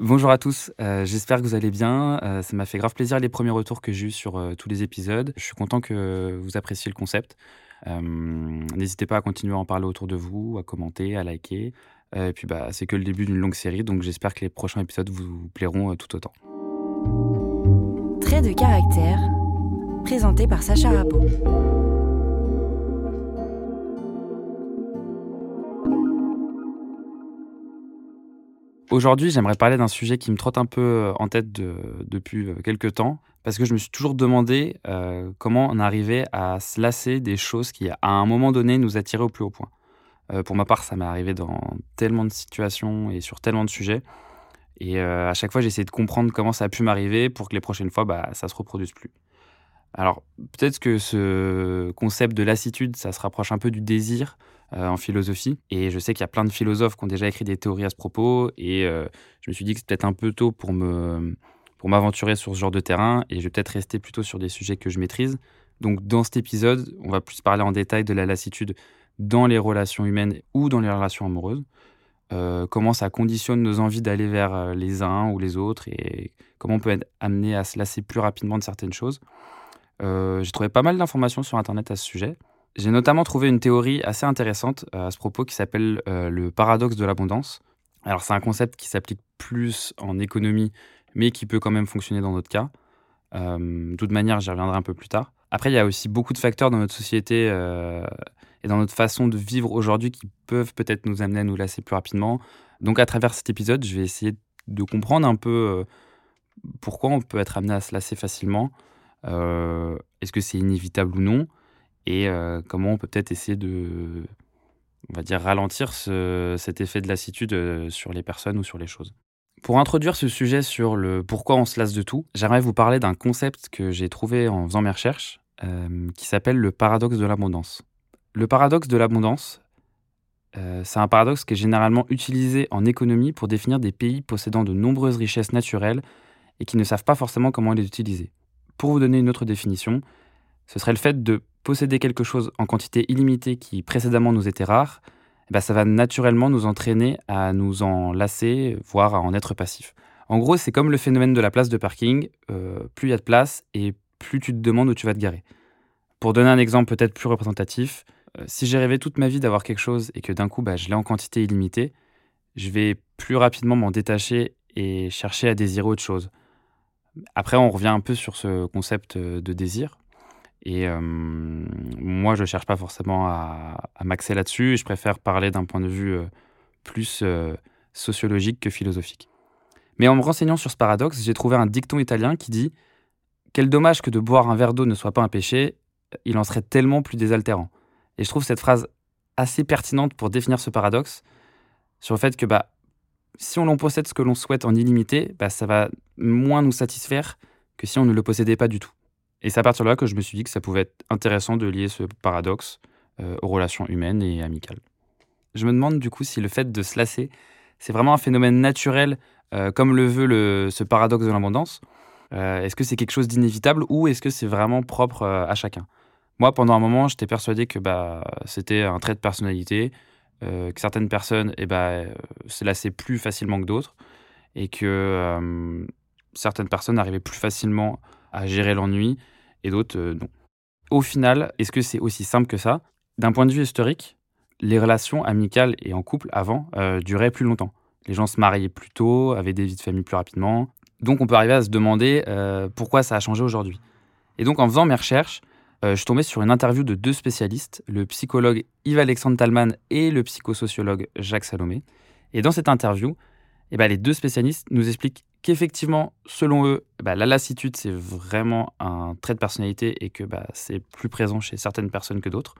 Bonjour à tous, euh, j'espère que vous allez bien. Euh, ça m'a fait grave plaisir les premiers retours que j'ai eus sur euh, tous les épisodes. Je suis content que vous appréciez le concept. N'hésitez pas à continuer à en parler autour de vous, à commenter, à liker. et puis bah, c'est que le début d'une longue série, donc j'espère que les prochains épisodes vous plairont tout autant. De caractère, présenté par Sacha. Aujourd'hui, j'aimerais parler d'un sujet qui me trotte un peu euh, en tête depuis euh, quelques temps, parce que je me suis toujours demandé euh, comment on arrivait à se lasser des choses qui, à un moment donné, nous attiraient au plus haut point. pour ma part, ça m'est arrivé dans tellement de situations et sur tellement de sujets. Et à chaque fois, j'essaie de comprendre comment ça a pu m'arriver pour que les prochaines fois, bah, ça se reproduise plus. Alors, peut-être que ce concept de lassitude, ça se rapproche un peu du désir, euh, en philosophie. Et je sais qu'il y a plein de philosophes qui ont déjà écrit des théories à ce propos. Et euh, je me suis dit que c'était peut-être un peu tôt pour me pour m'aventurer sur ce genre de terrain. Et je vais peut-être rester plutôt sur des sujets que je maîtrise. Donc dans cet épisode, on va plus parler en détail de la lassitude dans les relations humaines ou dans les relations amoureuses. Euh, comment ça conditionne nos envies d'aller vers les uns ou les autres et comment on peut être amené à se lasser plus rapidement de certaines choses. J'ai trouvé pas mal d'informations sur Internet à ce sujet. J'ai notamment trouvé une théorie assez intéressante euh, à ce propos qui s'appelle euh, le paradoxe de l'abondance. Alors c'est un concept qui s'applique plus en économie, mais qui peut quand même fonctionner dans d'autres cas. Euh, de toute manière, j'y reviendrai un peu plus tard. Après, il y a aussi beaucoup de facteurs dans notre société et dans notre façon de vivre aujourd'hui qui peuvent peut-être nous amener à nous lasser plus rapidement. Donc à travers cet épisode, je vais essayer de comprendre un peu pourquoi on peut être amené à se lasser facilement. Est-ce que c'est inévitable ou non? Et euh, comment on peut peut-être essayer de, on va dire, ralentir cet effet de lassitude euh, sur les personnes ou sur les choses? Pour introduire ce sujet sur le pourquoi on se lasse de tout, j'aimerais vous parler d'un concept que j'ai trouvé en faisant mes recherches, euh, qui s'appelle le paradoxe de l'abondance. Le paradoxe de l'abondance, c'est un paradoxe qui est généralement utilisé en économie pour définir des pays possédant de nombreuses richesses naturelles et qui ne savent pas forcément comment les utiliser. Pour vous donner une autre définition, ce serait le fait de posséder quelque chose en quantité illimitée qui précédemment nous était rare, eh ben, ça va naturellement nous entraîner à nous en lasser, voire à en être passif. En gros, c'est comme le phénomène de la place de parking. Euh, plus il y a de place et plus tu te demandes où tu vas te garer. Pour donner un exemple peut-être plus représentatif, euh, si j'ai rêvé toute ma vie d'avoir quelque chose et que d'un coup bah, je l'ai en quantité illimitée, je vais plus rapidement m'en détacher et chercher à désirer autre chose. Après, on revient un peu sur ce concept euh, de désir. Et moi, je ne cherche pas forcément à, m'axer là-dessus. Je préfère parler d'un point de vue plus sociologique que philosophique. Mais en me renseignant sur ce paradoxe, j'ai trouvé un dicton italien qui dit Quel dommage que de boire un verre d'eau ne soit pas un péché, il en serait tellement plus désaltérant. Et je trouve cette phrase assez pertinente pour définir ce paradoxe sur le fait que bah, si on en possède ce que l'on souhaite en illimité, bah, ça va moins nous satisfaire que si on ne le possédait pas du tout. Et c'est à partir de là que je me suis dit que ça pouvait être intéressant de lier ce paradoxe euh, aux relations humaines et amicales. Je me demande du coup si le fait de se lasser, c'est vraiment un phénomène naturel, euh, comme le veut le, ce paradoxe de l'abondance. Euh, est-ce que c'est quelque chose d'inévitable ou est-ce que c'est vraiment propre à chacun? Moi, pendant un moment, j'étais persuadé que bah, c'était un trait de personnalité, que certaines personnes eh bah, se lassaient plus facilement que d'autres, et que certaines personnes arrivaient plus facilement à gérer l'ennui et d'autres euh, non. Au final, est-ce que c'est aussi simple que ça? D'un point de vue historique, les relations amicales et en couple avant euh, duraient plus longtemps. Les gens se mariaient plus tôt, avaient des vies de famille plus rapidement. Donc on peut arriver à se demander euh, pourquoi ça a changé aujourd'hui. Et donc en faisant mes recherches, je suis tombé sur une interview de deux spécialistes, le psychologue Yves-Alexandre Talman et le psychosociologue Jacques Salomé. Et dans cette interview, eh ben, les deux spécialistes nous expliquent qu'effectivement, selon eux, bah, la lassitude, c'est vraiment un trait de personnalité et que bah, c'est plus présent chez certaines personnes que d'autres.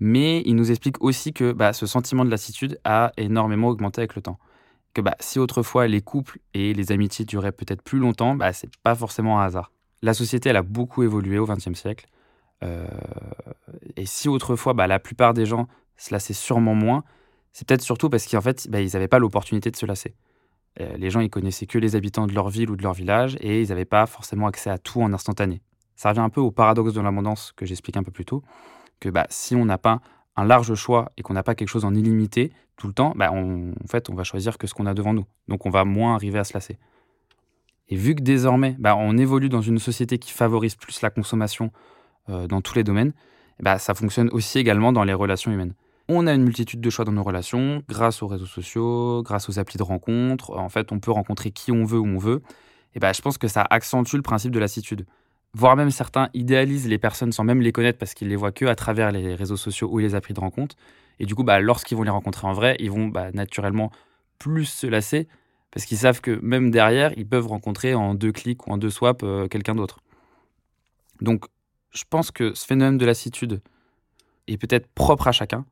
Mais ils nous expliquent aussi que bah, ce sentiment de lassitude a énormément augmenté avec le temps. Que bah, si autrefois les couples et les amitiés duraient peut-être plus longtemps, bah, c'est pas forcément un hasard. La société, elle a beaucoup évolué au XXe siècle. Euh, et si autrefois, bah, la plupart des gens se lassaient sûrement moins, c'est peut-être surtout parce qu'en fait, bah, ils n'avaient pas l'opportunité de se lasser. Euh, les gens, ils connaissaient que les habitants de leur ville ou de leur village et ils n'avaient pas forcément accès à tout en instantané. Ça revient un peu au paradoxe de l'abondance que j'explique un peu plus tôt, que bah, si on n'a pas un large choix et qu'on n'a pas quelque chose en illimité tout le temps, bah on, en fait, on va choisir que ce qu'on a devant nous. Donc on va moins arriver à se lasser. Et vu que désormais, bah, on évolue dans une société qui favorise plus la consommation euh, dans tous les domaines, bah, ça fonctionne aussi également dans les relations humaines. On a une multitude de choix dans nos relations, grâce aux réseaux sociaux, grâce aux applis de rencontres. En fait, on peut rencontrer qui on veut où on veut. Et bah, je pense que ça accentue le principe de lassitude voire même certains idéalisent les personnes sans même les connaître parce qu'ils les voient que à travers les réseaux sociaux ou les applis de rencontre. Et du coup, bah, lorsqu'ils vont les rencontrer en vrai, ils vont bah, naturellement plus se lasser parce qu'ils savent que même derrière, ils peuvent rencontrer en deux clics ou en deux swaps euh, quelqu'un d'autre. Donc, je pense que ce phénomène de lassitude est peut-être propre à chacun,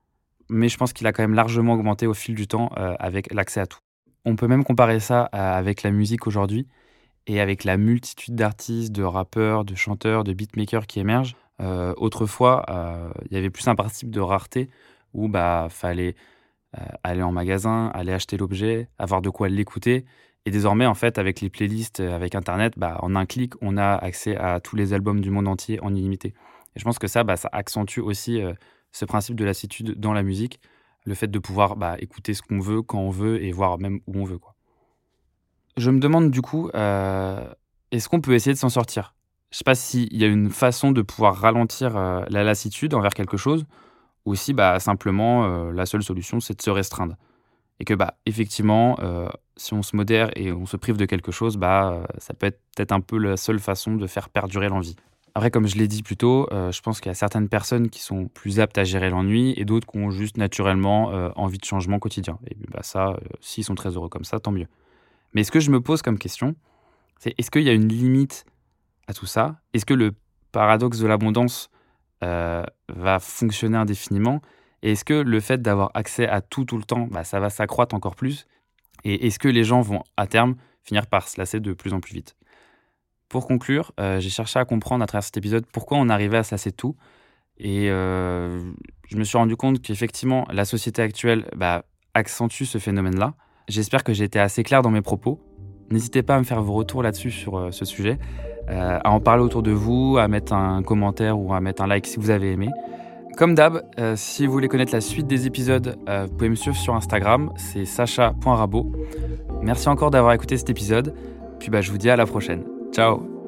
mais je pense qu'il a quand même largement augmenté au fil du temps euh, avec l'accès à tout. On peut même comparer ça avec la musique aujourd'hui. Et avec la multitude d'artistes, de rappeurs, de chanteurs, de beatmakers qui émergent, euh, autrefois, euh, il y avait plus un principe de rareté où bah fallait euh, aller en magasin, aller acheter l'objet, avoir de quoi l'écouter. Et désormais, en fait, avec les playlists, avec Internet, bah, en un clic, on a accès à tous les albums du monde entier en illimité. Et je pense que ça, bah, ça accentue aussi ce principe de lassitude dans la musique, le fait de pouvoir bah, écouter ce qu'on veut, quand on veut, et voir même où on veut. Quoi. Je me demande du coup, euh, est-ce qu'on peut essayer de s'en sortir? Je ne sais pas s'il y a une façon de pouvoir ralentir euh, la lassitude envers quelque chose, ou si bah, simplement euh, la seule solution c'est de se restreindre. Et que bah, effectivement, si on se modère et on se prive de quelque chose, bah, ça peut être peut-être un peu la seule façon de faire perdurer l'envie. Après, comme je l'ai dit plus tôt, je pense qu'il y a certaines personnes qui sont plus aptes à gérer l'ennui et d'autres qui ont juste naturellement envie de changement quotidien. Et bah, ça, s'ils sont très heureux comme ça, tant mieux. Mais ce que je me pose comme question, c'est est-ce qu'il y a une limite à tout ça? Est-ce que le paradoxe de l'abondance euh, va fonctionner indéfiniment est-ce que le fait d'avoir accès à tout tout le temps, bah, ça va s'accroître encore plus? Et est-ce que les gens vont à terme finir par se lasser de plus en plus vite? Pour conclure, euh, j'ai cherché à comprendre à travers cet épisode pourquoi on arrivait à se lasser de tout. Et euh, je me suis rendu compte qu'effectivement, la société actuelle bah, accentue ce phénomène-là. J'espère que j'ai été assez clair dans mes propos. N'hésitez pas à me faire vos retours là-dessus sur ce sujet, euh, à en parler autour de vous, à mettre un commentaire ou à mettre un like si vous avez aimé. Comme d'hab, euh, si vous voulez connaître la suite des épisodes, vous pouvez me suivre sur Instagram, c'est sacha.rabo. Merci encore d'avoir écouté cet épisode, puis bah, je vous dis à la prochaine. Ciao